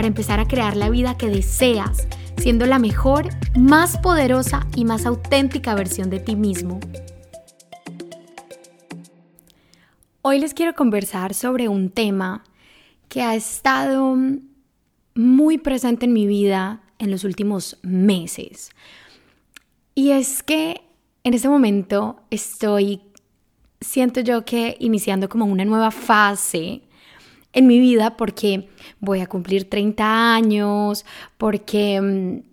para empezar a crear la vida que deseas, siendo la mejor, más poderosa y más auténtica versión de ti mismo. Hoy les quiero conversar sobre un tema que ha estado muy presente en mi vida en los últimos meses. Y es que en este momento estoy, siento yo que iniciando como una nueva fase en mi vida porque voy a cumplir 30 años, porque mm,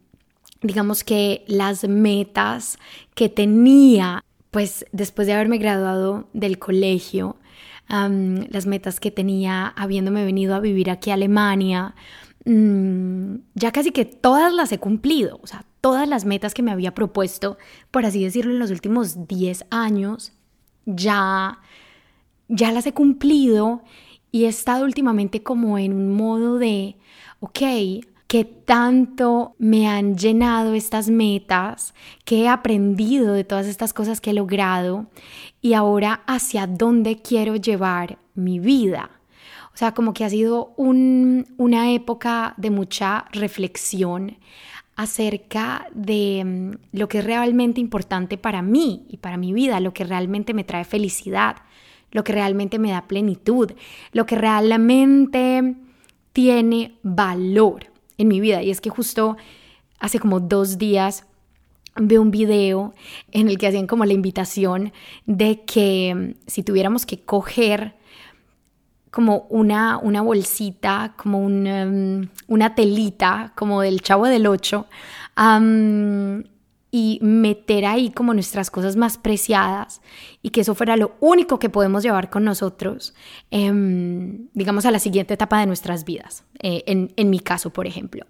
digamos que las metas que tenía, pues después de haberme graduado del colegio, las metas que tenía habiéndome venido a vivir aquí a Alemania, mm, ya casi que todas las he cumplido, o sea, todas las metas que me había propuesto, por así decirlo, en los últimos 10 años, ya, ya las he cumplido y he estado últimamente como en un modo de, ok, ¿qué tanto me han llenado estas metas? ¿Qué he aprendido de todas estas cosas que he logrado? Y ahora hacia dónde quiero llevar mi vida. O sea, como que ha sido una época de mucha reflexión acerca de mm, lo que es realmente importante para mí y para mi vida, lo que realmente me trae felicidad, lo que realmente me da plenitud, lo que realmente tiene valor en mi vida. Y es que justo hace como dos días vi un video en el que hacían como la invitación de que mm, si tuviéramos que coger como una, una bolsita, como mm, una telita, como del chavo del 8, y meter ahí como nuestras cosas más preciadas y que eso fuera lo único que podemos llevar con nosotros, em, digamos, a la siguiente etapa de nuestras vidas, eh, en, en mi caso, por ejemplo.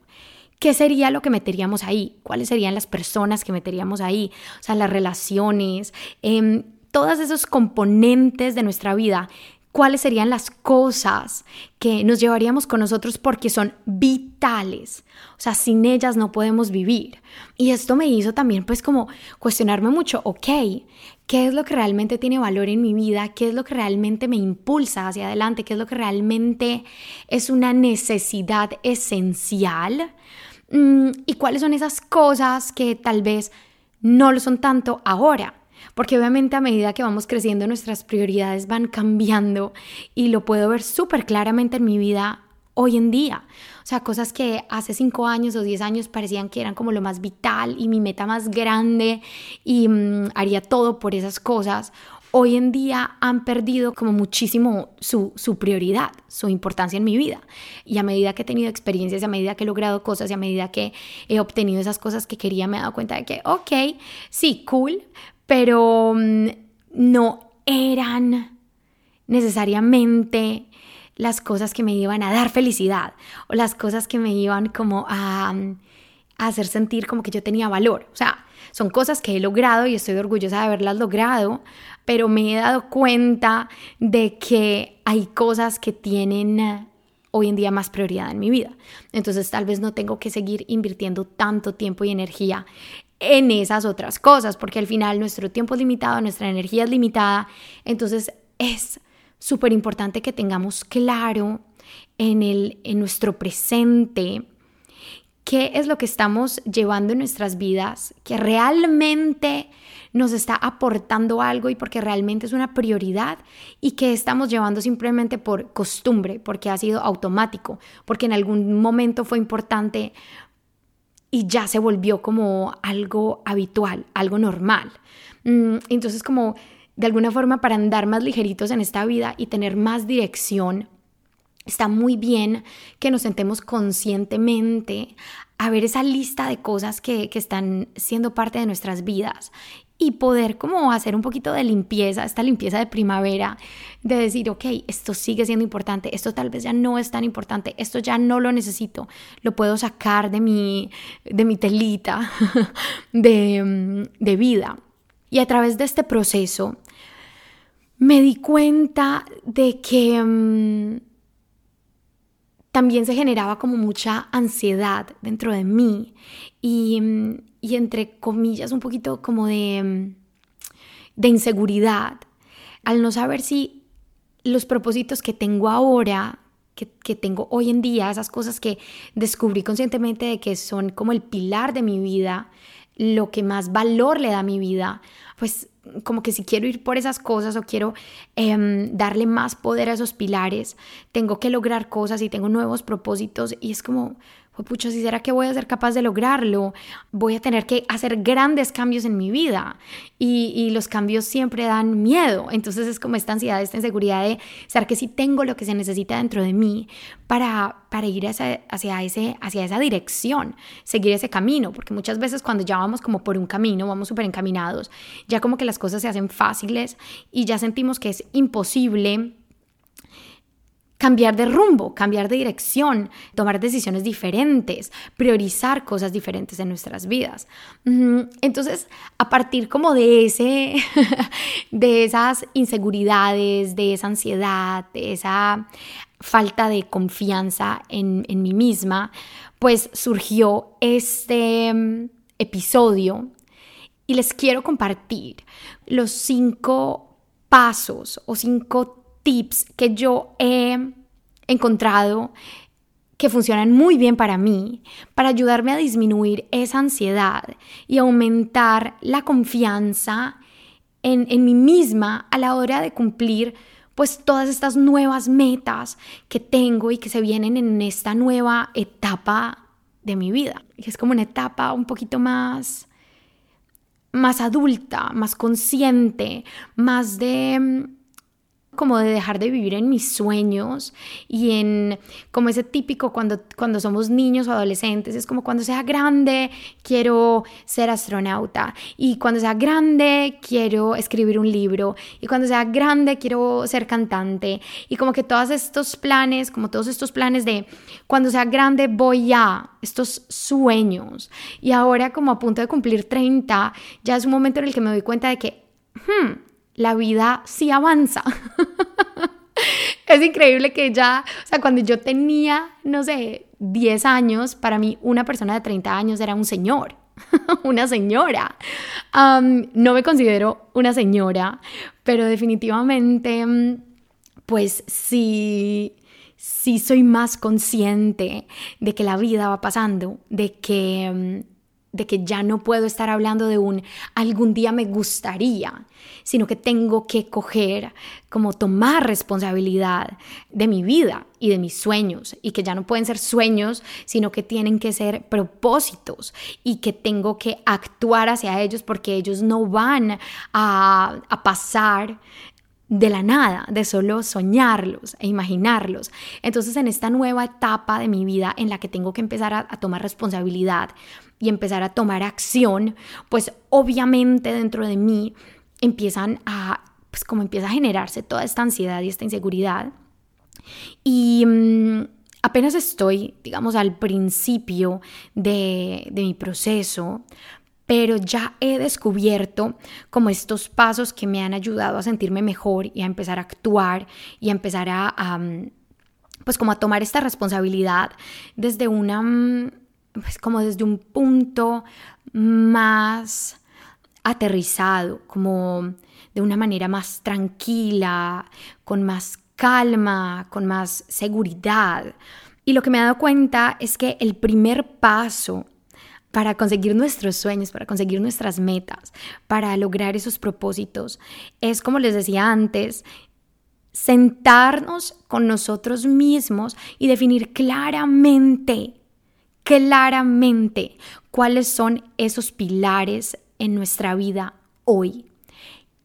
¿Qué sería lo que meteríamos ahí? ¿Cuáles serían las personas que meteríamos ahí? O sea, las relaciones, eh, todos esos componentes de nuestra vida cuáles serían las cosas que nos llevaríamos con nosotros porque son vitales. O sea, sin ellas no podemos vivir. Y esto me hizo también pues como cuestionarme mucho, ok, ¿qué es lo que realmente tiene valor en mi vida? ¿Qué es lo que realmente me impulsa hacia adelante? ¿Qué es lo que realmente es una necesidad esencial? Mm, ¿Y cuáles son esas cosas que tal vez no lo son tanto ahora? Porque obviamente a medida que vamos creciendo nuestras prioridades van cambiando y lo puedo ver súper claramente en mi vida hoy en día. O sea, cosas que hace cinco años o diez años parecían que eran como lo más vital y mi meta más grande y mm, haría todo por esas cosas. Hoy en día han perdido como muchísimo su, su prioridad, su importancia en mi vida. Y a medida que he tenido experiencias, a medida que he logrado cosas y a medida que he obtenido esas cosas que quería, me he dado cuenta de que, ok, sí, cool, pero mm, no eran necesariamente las cosas que me iban a dar felicidad o las cosas que me iban como a, mm, a, hacer sentir como que yo tenía valor. O sea, son cosas que he logrado y estoy orgullosa de haberlas logrado, pero me he dado cuenta de que hay cosas que tienen eh, hoy en día más prioridad en mi vida. Entonces tal vez no tengo que seguir invirtiendo tanto tiempo y energía en esas otras cosas, porque al final nuestro tiempo es limitado, nuestra energía es limitada, entonces es súper importante que tengamos claro en, el, en nuestro presente qué es lo que estamos llevando en nuestras vidas, que realmente nos está aportando algo y porque realmente es una prioridad y que estamos llevando simplemente por costumbre, porque ha sido automático, porque en algún momento fue importante y ya se volvió como algo habitual, algo normal. Mm, entonces como de alguna forma para andar más ligeritos en esta vida y tener más dirección, está muy bien que nos sentemos conscientemente a ver esa lista de cosas que, que están siendo parte de nuestras vidas y poder como hacer un poquito de limpieza, esta limpieza de primavera, de decir, ok, esto sigue siendo importante, esto tal vez ya no es tan importante, esto ya no lo necesito, lo puedo sacar de mi, de mi telita de, de vida. Y a través de este proceso me di cuenta de que mm, también se generaba como mucha ansiedad dentro de mí y, mm, y entre comillas un poquito como de, mm, de inseguridad al no saber si los propósitos que tengo ahora que, que, tengo hoy en día, esas cosas que descubrí conscientemente de que son como el pilar de mi vida, lo que más valor le da a mi vida, pues como que si quiero ir por esas cosas o quiero em, darle más poder a esos pilares, tengo que lograr cosas y tengo nuevos propósitos y es como, pucha, si será que voy a ser capaz de lograrlo, voy a tener que hacer grandes cambios en mi vida y, y, los cambios siempre dan miedo. Entonces es como esta ansiedad, esta inseguridad de saber que sí tengo lo que se necesita dentro de mí para, para ir hacia, hacia, ese, hacia esa dirección, seguir ese camino, porque muchas veces cuando ya vamos como por un camino, vamos súper encaminados, ya como que las cosas se hacen fáciles y ya sentimos que es imposible cambiar de rumbo, cambiar de dirección, tomar decisiones diferentes, priorizar cosas diferentes en nuestras vidas. Entonces, a partir como de ese, de esas inseguridades, de esa ansiedad, de esa falta de confianza en, en mí misma, pues surgió este mm, episodio y les quiero compartir los cinco pasos o cinco tips que yo he encontrado que funcionan muy bien para mí, para ayudarme a disminuir esa ansiedad y aumentar la confianza en, en mí misma a la hora de cumplir pues todas estas nuevas metas que tengo y que se vienen en esta nueva etapa de mi vida. Es como una etapa un poquito más más adulta, más consciente, más de como de dejar de vivir en mis sueños y en como ese típico cuando, cuando somos niños o adolescentes, es como cuando sea grande quiero ser astronauta. Y cuando sea grande quiero escribir un libro. Y cuando sea grande quiero ser cantante. Y como que todos estos planes, como todos estos planes de cuando sea grande voy a estos sueños. Y ahora como a punto de cumplir 30 ya es un momento en el que me doy cuenta de que hmm, la vida sí avanza. es increíble que ya, o sea, cuando yo tenía, no sé, 10 años, para mí una persona de 30 años era un señor, una señora. no me considero una señora, pero definitivamente, pues sí, sí soy más consciente de que la vida va pasando, de que de que ya no puedo estar hablando de un algún día me gustaría, sino que tengo que coger, como tomar responsabilidad de mi vida y de mis sueños, y que ya no pueden ser sueños, sino que tienen que ser propósitos, y que tengo que actuar hacia ellos porque ellos no van a, a pasar de la nada, de solo soñarlos e imaginarlos. Entonces en esta nueva etapa de mi vida en la que tengo que empezar a, tomar responsabilidad, y empezar a tomar acción, pues obviamente dentro de mí empiezan a, pues como empieza a generarse toda esta ansiedad y esta inseguridad. Y mm, apenas estoy, digamos, al principio de, de mi proceso, pero ya he descubierto como estos pasos que me han ayudado a sentirme mejor y a empezar a actuar y a empezar a, pues como a tomar esta responsabilidad desde una mm, pues como desde un punto más aterrizado, como de una manera más tranquila, con más calma, con más seguridad. Y lo que me he dado cuenta es que el primer paso para conseguir nuestros sueños, para conseguir nuestras metas, para lograr esos propósitos, es como les decía antes, sentarnos con nosotros mismos y definir claramente claramente cuáles son esos pilares en nuestra vida hoy.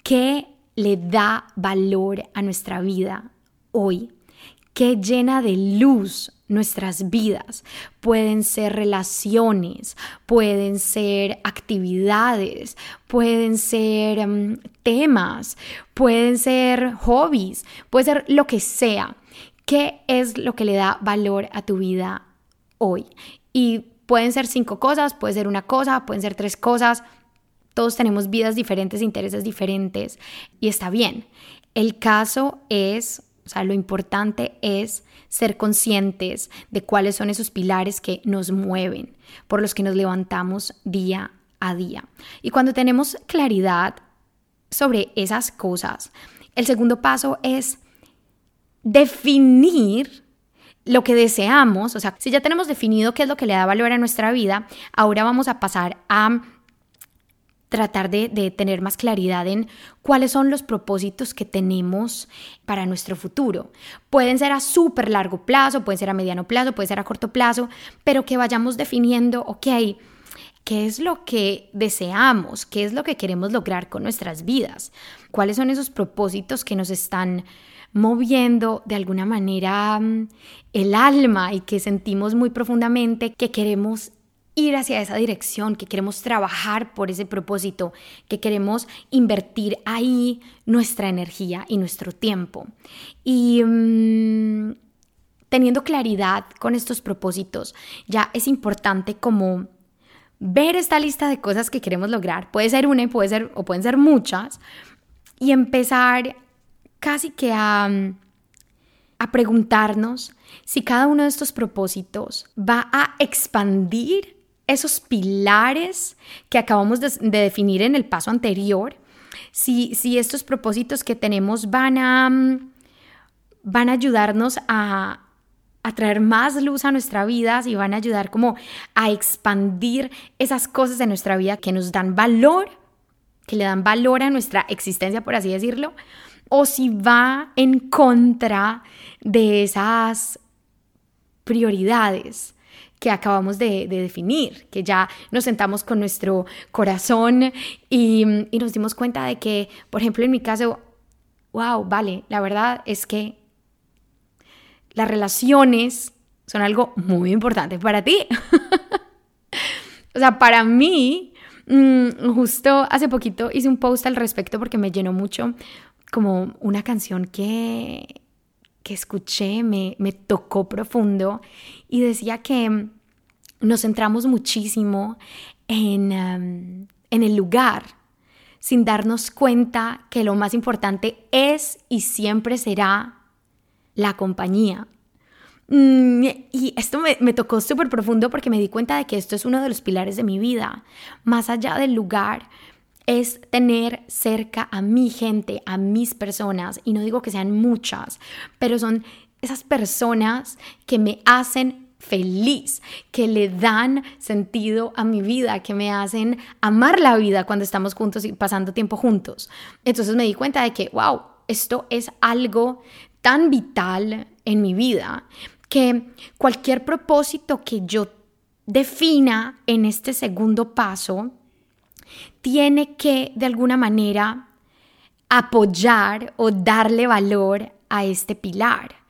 ¿Qué le da valor a nuestra vida hoy? ¿Qué llena de luz nuestras vidas. Pueden ser relaciones, pueden ser actividades, pueden ser em, temas, pueden ser hobbies, puede ser lo que sea. ¿Qué es lo que le da valor a tu vida hoy? Y pueden ser cinco cosas, puede ser una cosa, pueden ser tres cosas. Todos tenemos vidas diferentes, intereses diferentes y está bien. El caso es, o sea, lo importante es ser conscientes de cuáles son esos pilares que nos mueven, por los que nos levantamos día a día. Y cuando tenemos claridad sobre esas cosas, el segundo paso es definir lo que deseamos, o sea, si ya tenemos definido qué es lo que le da valor a nuestra vida, ahora vamos a pasar a tratar de, tener más claridad en cuáles son los propósitos que tenemos para nuestro futuro. Pueden ser a súper largo plazo, pueden ser a mediano plazo, puede ser a corto plazo, pero que vayamos definiendo, ok, qué es lo que deseamos, qué es lo que queremos lograr con nuestras vidas, cuáles son esos propósitos que nos están moviendo de alguna manera mm, el alma y que sentimos muy profundamente que queremos ir hacia esa dirección, que queremos trabajar por ese propósito, que queremos invertir ahí nuestra energía y nuestro tiempo. Y mm, teniendo claridad con estos propósitos, ya es importante como ver esta lista de cosas que queremos lograr. Puede ser una y puede ser, o pueden ser muchas. Y empezar casi que a, a preguntarnos si cada uno de estos propósitos va a expandir esos pilares que acabamos de, definir en el paso anterior, si, si, estos propósitos que tenemos van a, van a ayudarnos a, a traer más luz a nuestra vida, si van a ayudar como a expandir esas cosas de nuestra vida que nos dan valor, que le dan valor a nuestra existencia, por así decirlo, o si va en contra de esas prioridades que acabamos de, definir, que ya nos sentamos con nuestro corazón y, y nos dimos cuenta de que, por ejemplo, en mi caso, wow, vale, la verdad es que las relaciones son algo muy importante para ti. o sea, para mí, mm, justo hace poquito hice un post al respecto porque me llenó mucho como una canción que, que escuché, me, me tocó profundo y decía que nos centramos muchísimo en, en el lugar sin darnos cuenta que lo más importante es y siempre será la compañía. Mm, y esto me, tocó súper profundo porque me di cuenta de que esto es uno de los pilares de mi vida. Más allá del lugar, es tener cerca a mi gente, a mis personas. Y no digo que sean muchas, pero son esas personas que me hacen feliz, que le dan sentido a mi vida, que me hacen amar la vida cuando estamos juntos y pasando tiempo juntos. Entonces me di cuenta de que, wow, esto es algo tan vital en mi vida que cualquier propósito que yo defina en este segundo paso tiene que de alguna manera apoyar o darle valor a este pilar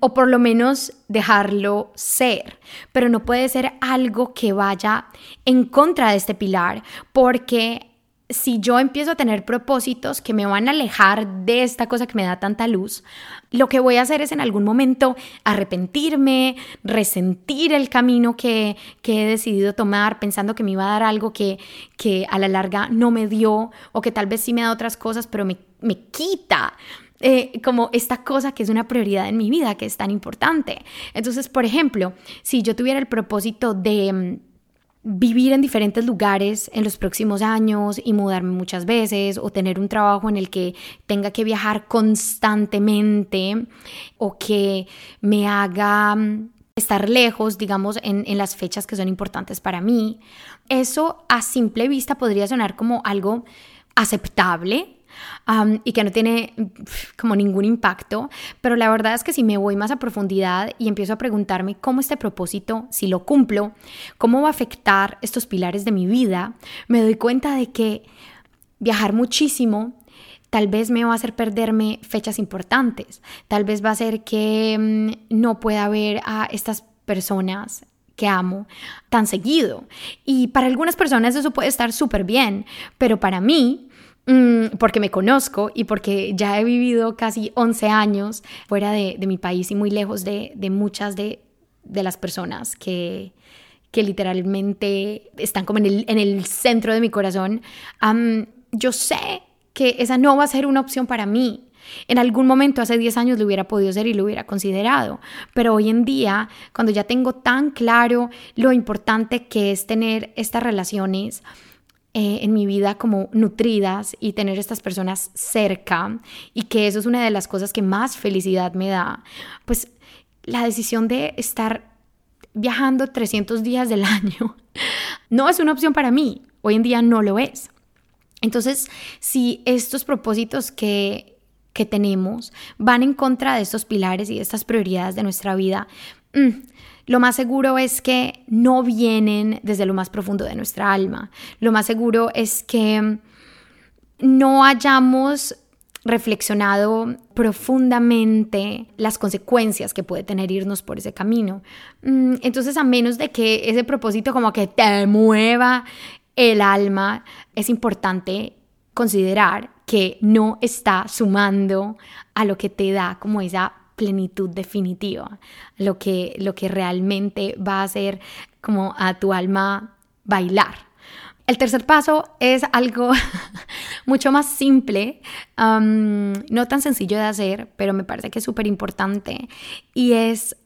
o por lo menos dejarlo ser, pero no puede ser algo que vaya en contra de este pilar porque si yo empiezo a tener propósitos que me van a alejar de esta cosa que me da tanta luz, lo que voy a hacer es en algún momento arrepentirme, resentir el camino que, he decidido tomar pensando que me iba a dar algo que, que a la larga no me dio o que tal vez sí me da otras cosas, pero me, me quita. Eh, como esta cosa que es una prioridad en mi vida, que es tan importante. Entonces, por ejemplo, si yo tuviera el propósito de mm, vivir en diferentes lugares en los próximos años y mudarme muchas veces o tener un trabajo en el que tenga que viajar constantemente o que me haga mm, estar lejos, digamos, en, en, las fechas que son importantes para mí. Eso a simple vista podría sonar como algo aceptable, y que no tiene como ningún impacto, pero la verdad es que si me voy más a profundidad y empiezo a preguntarme cómo este propósito, si lo cumplo, cómo va a afectar estos pilares de mi vida, me doy cuenta de que viajar muchísimo tal vez me va a hacer perderme fechas importantes, tal vez va a hacer que mm, no pueda ver a estas personas que amo tan seguido. Y para algunas personas eso puede estar súper bien, pero para mí, porque me conozco y porque ya he vivido casi 11 años fuera de, mi país y muy lejos de, muchas de, las personas que, que literalmente están como en el, en el centro de mi corazón, yo sé que esa no va a ser una opción para mí. En algún momento hace 10 años lo hubiera podido ser y lo hubiera considerado, pero hoy en día, cuando ya tengo tan claro lo importante que es tener estas relaciones eh, en mi vida como nutridas y tener estas personas cerca y que eso es una de las cosas que más felicidad me da, pues la decisión de estar viajando 300 días del año no es una opción para mí, hoy en día no lo es. Entonces, si estos propósitos que que tenemos van en contra de estos pilares y de estas prioridades de nuestra vida, mm, lo más seguro es que no vienen desde lo más profundo de nuestra alma. Lo más seguro es que no hayamos reflexionado profundamente las consecuencias que puede tener irnos por ese camino. Mm, entonces, a menos de que ese propósito como que te mueva el alma, es importante considerar que no está sumando a lo que te da como esa plenitud definitiva, lo que, lo que realmente va a hacer como a tu alma bailar. El tercer paso es algo mucho más simple, no tan sencillo de hacer, pero me parece que es súper importante y es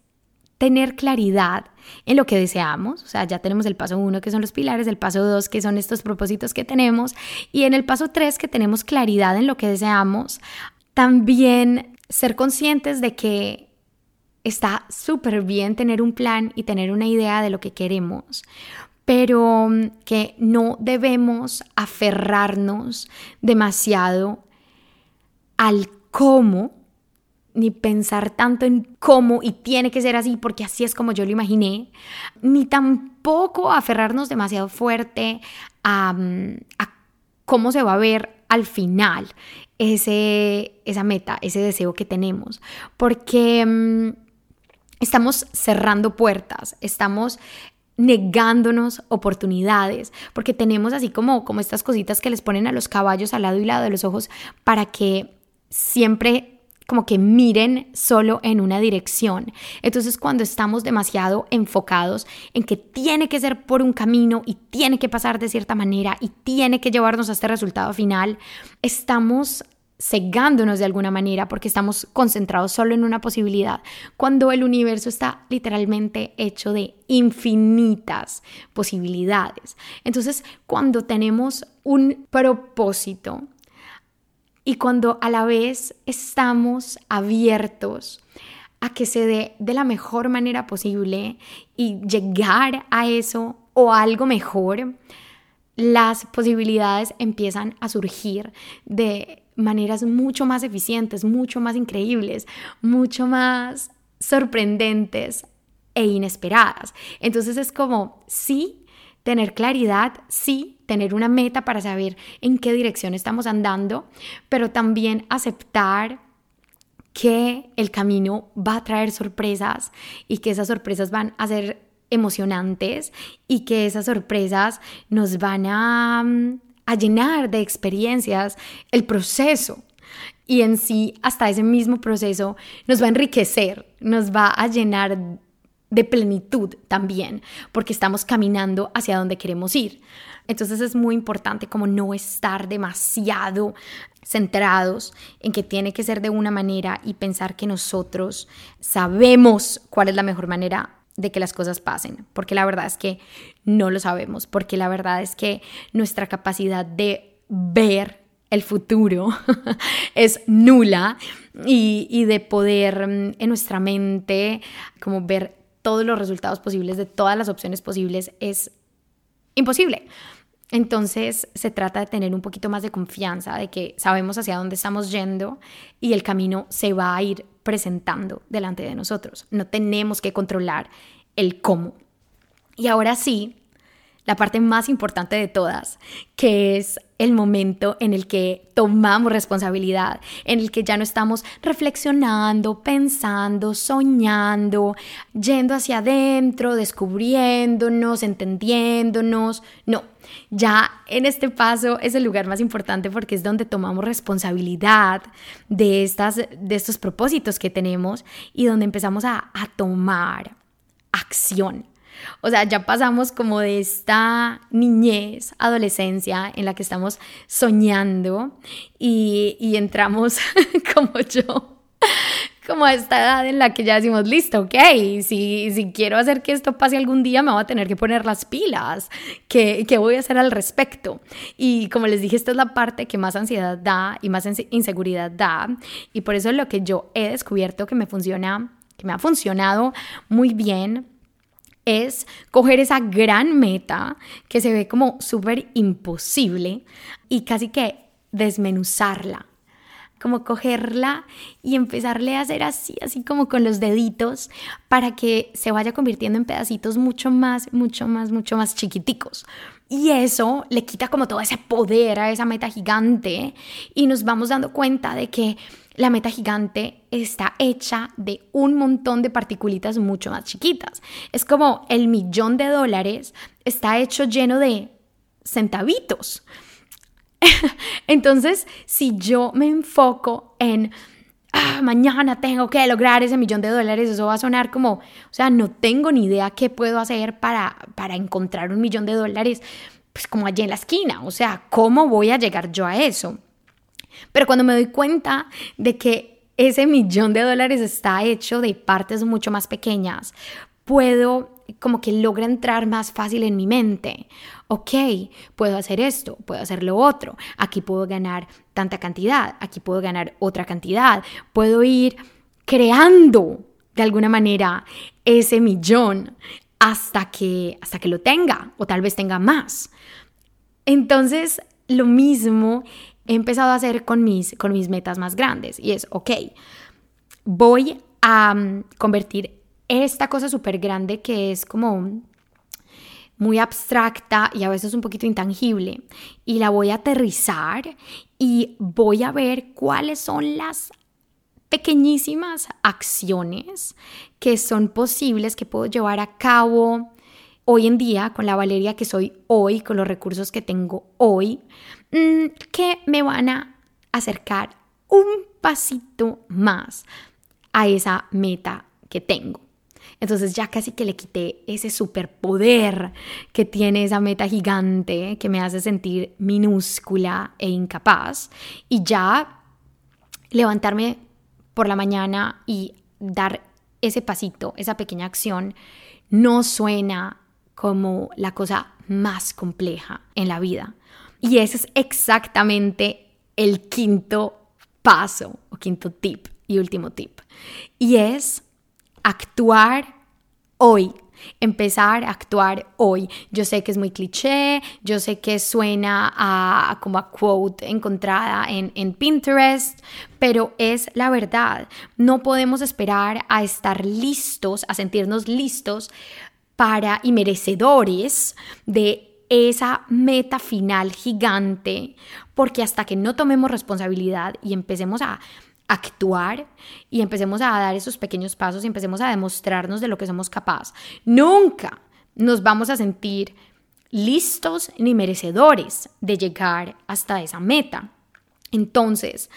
tener claridad en lo que deseamos, o sea, ya tenemos el paso uno que son los pilares, el paso dos que son estos propósitos que tenemos y en el paso tres que tenemos claridad en lo que deseamos, también ser conscientes de que está súper bien tener un plan y tener una idea de lo que queremos, pero que no debemos aferrarnos demasiado al cómo ni pensar tanto en cómo y tiene que ser así porque así es como yo lo imaginé, ni tampoco aferrarnos demasiado fuerte a, cómo se va a ver al final ese, esa meta, ese deseo que tenemos, porque mm, estamos cerrando puertas, estamos negándonos oportunidades, porque tenemos así como, como estas cositas que les ponen a los caballos al lado y lado de los ojos para que siempre como que miren solo en una dirección. Entonces cuando estamos demasiado enfocados en que tiene que ser por un camino y tiene que pasar de cierta manera y tiene que llevarnos a este resultado final, estamos cegándonos de alguna manera porque estamos concentrados solo en una posibilidad, cuando el universo está literalmente hecho de infinitas posibilidades. Entonces, cuando tenemos un propósito, y cuando a la vez estamos abiertos a que se dé de la mejor manera posible y llegar a eso o a algo mejor, las posibilidades empiezan a surgir de maneras mucho más eficientes, mucho más increíbles, mucho más sorprendentes e inesperadas. Entonces es como, sí, tener claridad, sí, tener una meta para saber en qué dirección estamos andando, pero también aceptar que el camino va a traer sorpresas y que esas sorpresas van a ser emocionantes y que esas sorpresas nos van a, mm, a llenar de experiencias el proceso. Y en sí, hasta ese mismo proceso nos va a enriquecer, nos va a llenar de plenitud también, porque estamos caminando hacia donde queremos ir. Entonces es muy importante como no estar demasiado centrados en que tiene que ser de una manera y pensar que nosotros sabemos cuál es la mejor manera de que las cosas pasen, porque la verdad es que no lo sabemos, porque la verdad es que nuestra capacidad de ver el futuro es nula y, y, de poder mm, en nuestra mente como ver todos los resultados posibles de todas las opciones posibles es imposible. Entonces se trata de tener un poquito más de confianza, de que sabemos hacia dónde estamos yendo y el camino se va a ir presentando delante de nosotros. No tenemos que controlar el cómo. Y ahora sí, la parte más importante de todas, que es el momento en el que tomamos responsabilidad, en el que ya no estamos reflexionando, pensando, soñando, yendo hacia adentro, descubriéndonos, entendiéndonos. No, ya en este paso es el lugar más importante porque es donde tomamos responsabilidad de, estas, de estos propósitos que tenemos y donde empezamos a, a tomar acción o sea, ya pasamos como de esta niñez, adolescencia en la que estamos soñando y, y entramos como yo como a esta edad en la que ya decimos, listo, ok, si, si quiero hacer que esto pase algún día, me voy a tener que poner las pilas. ¿Qué, ¿Qué, voy a hacer al respecto? Y como les dije, esta es la parte que más ansiedad da y más inseguridad da. Y por eso es lo que yo he descubierto que me funciona, que me ha funcionado muy bien es coger esa gran meta que se ve como súper imposible y casi que desmenuzarla, como cogerla y empezarle a hacer así, así como con los deditos para que se vaya convirtiendo en pedacitos mucho más, mucho más, mucho más chiquiticos. Y eso le quita como todo ese poder a esa meta gigante y nos vamos dando cuenta de que la meta gigante está hecha de un montón de particulitas mucho más chiquitas. Es como el millón de dólares está hecho lleno de centavitos. Entonces, si yo me enfoco en ah, mañana tengo que lograr ese millón de dólares, eso va a sonar como, o sea, no tengo ni idea qué puedo hacer para, para encontrar un millón de dólares, pues como allí en la esquina, o sea, ¿cómo voy a llegar yo a eso? Pero cuando me doy cuenta de que ese millón de dólares está hecho de partes mucho más pequeñas, puedo como que logra entrar más fácil en mi mente. Ok, puedo hacer esto, puedo hacer lo otro, aquí puedo ganar tanta cantidad, aquí puedo ganar otra cantidad, puedo ir creando de alguna manera ese millón hasta que, hasta que lo tenga o tal vez tenga más. Entonces, lo mismo he empezado a hacer con mis, con mis metas más grandes. Y es, ok, voy a mm, convertir esta cosa súper grande que es como muy abstracta y a veces un poquito intangible y la voy a aterrizar y voy a ver cuáles son las pequeñísimas acciones que son posibles que puedo llevar a cabo hoy en día con la Valeria que soy hoy, con los recursos que tengo hoy, Mm, que me van a acercar un pasito más a esa meta que tengo. Entonces ya casi que le quité ese superpoder que tiene esa meta gigante que me hace sentir minúscula e incapaz y ya levantarme por la mañana y dar ese pasito, esa pequeña acción, no suena como la cosa más compleja en la vida. Y ese es exactamente el quinto paso o quinto tip y último tip. Y es actuar hoy. Empezar a actuar hoy. Yo sé que es muy cliché, yo sé que suena como a quote encontrada en, en Pinterest, pero es la verdad. No podemos esperar a estar listos, a sentirnos listos para y merecedores de esa meta final gigante, porque hasta que no tomemos responsabilidad y empecemos a actuar y empecemos a dar esos pequeños pasos y empecemos a demostrarnos de lo que somos capaces, nunca nos vamos a sentir listos ni merecedores de llegar hasta esa meta. Entonces,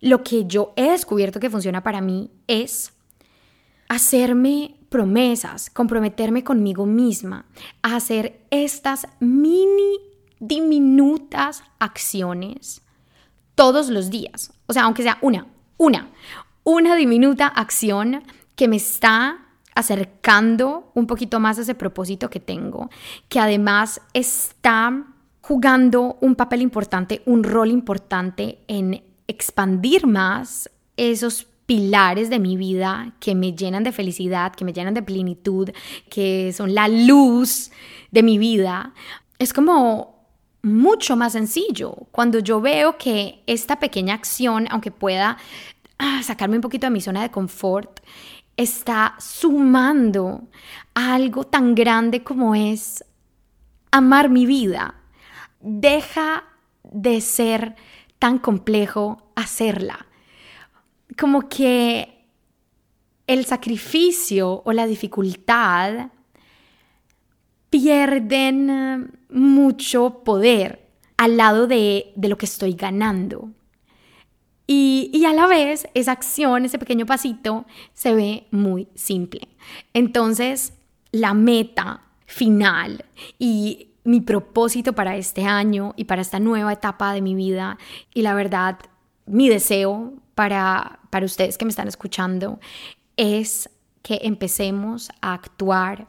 lo que yo he descubierto que funciona para mí es hacerme promesas, comprometerme conmigo misma a hacer estas mini diminutas acciones todos los días. O sea, aunque sea una, una, una diminuta acción que me está acercando un poquito más a ese propósito que tengo, que además está jugando un papel importante, un rol importante en expandir más esos pilares de mi vida que me llenan de felicidad, que me llenan de plenitud, que son la luz de mi vida, es como mucho más sencillo. Cuando yo veo que esta pequeña acción, aunque pueda ah, sacarme un poquito de mi zona de confort, está sumando a algo tan grande como es amar mi vida. Deja de ser tan complejo hacerla. Como que el sacrificio o la dificultad pierden mucho poder al lado de, lo que estoy ganando. Y, y, a la vez esa acción, ese pequeño pasito, se ve muy simple. Entonces, la meta final y mi propósito para este año y para esta nueva etapa de mi vida y la verdad, mi deseo para, para ustedes que me están escuchando es que empecemos a actuar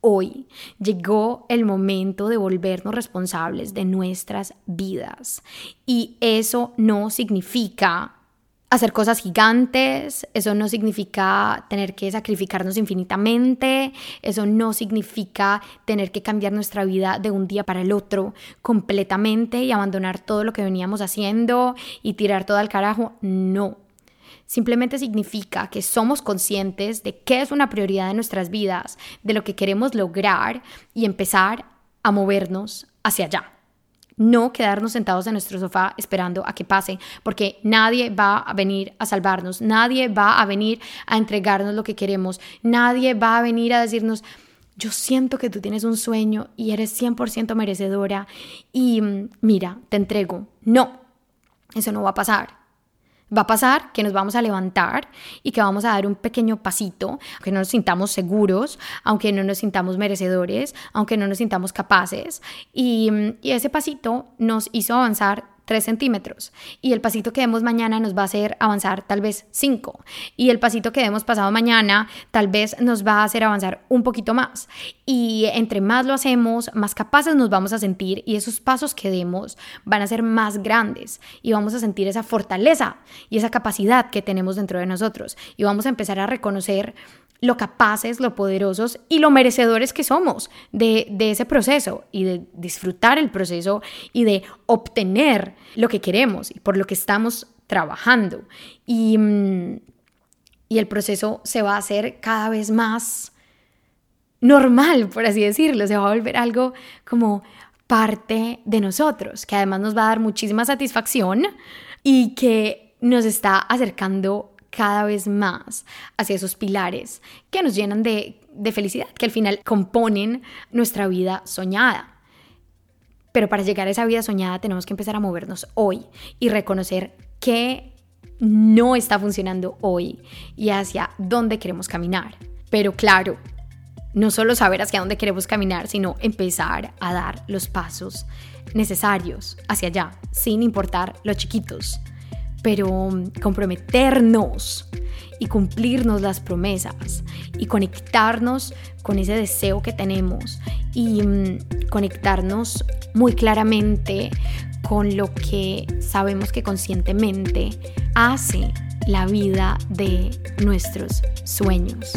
hoy. Llegó el momento de volvernos responsables de nuestras vidas. Y eso no significa hacer cosas gigantes, eso no significa tener que sacrificarnos infinitamente, eso no significa tener que cambiar nuestra vida de un día para el otro completamente y abandonar todo lo que veníamos haciendo y tirar todo al carajo, no. Simplemente significa que somos conscientes de qué es una prioridad de nuestras vidas, de lo que queremos lograr y empezar a movernos hacia allá no quedarnos sentados en nuestro sofá esperando a que pase, porque nadie va a venir a salvarnos, nadie va a venir a entregarnos lo que queremos, nadie va a venir a decirnos, yo siento que tú tienes un sueño y eres 100% merecedora y mm, mira, te entrego. No, eso no va a pasar. Va a pasar que nos vamos a levantar y que vamos a dar un pequeño pasito, aunque no nos sintamos seguros, aunque no nos sintamos merecedores, aunque no nos sintamos capaces. Y, y ese pasito nos hizo avanzar 3 centímetros. Y el pasito que demos mañana nos va a hacer avanzar tal vez 5 y el pasito que demos pasado mañana tal vez nos va a hacer avanzar un poquito más. Y entre más lo hacemos más capaces nos vamos a sentir y esos pasos que demos van a ser más grandes. Y vamos a sentir esa fortaleza y esa capacidad que tenemos dentro de nosotros. Y vamos a empezar a reconocer lo capaces, lo poderosos y lo merecedores que somos de, ese proceso y de disfrutar el proceso y de obtener lo que queremos y por lo que estamos trabajando. Y, mm, y el proceso se va a hacer cada vez más normal, por así decirlo, se va a volver algo como parte de nosotros, que además nos va a dar muchísima satisfacción y que nos está acercando cada vez más hacia esos pilares que nos llenan de, felicidad, que al final componen nuestra vida soñada. Pero para llegar a esa vida soñada tenemos que empezar a movernos hoy y reconocer qué no está funcionando hoy y hacia dónde queremos caminar. Pero claro, no solo saber hacia dónde queremos caminar, sino empezar a dar los pasos necesarios hacia allá, sin importar los chiquitos pero comprometernos y cumplirnos las promesas y conectarnos con ese deseo que tenemos y mm, conectarnos muy claramente con lo que sabemos que conscientemente hace la vida de nuestros sueños.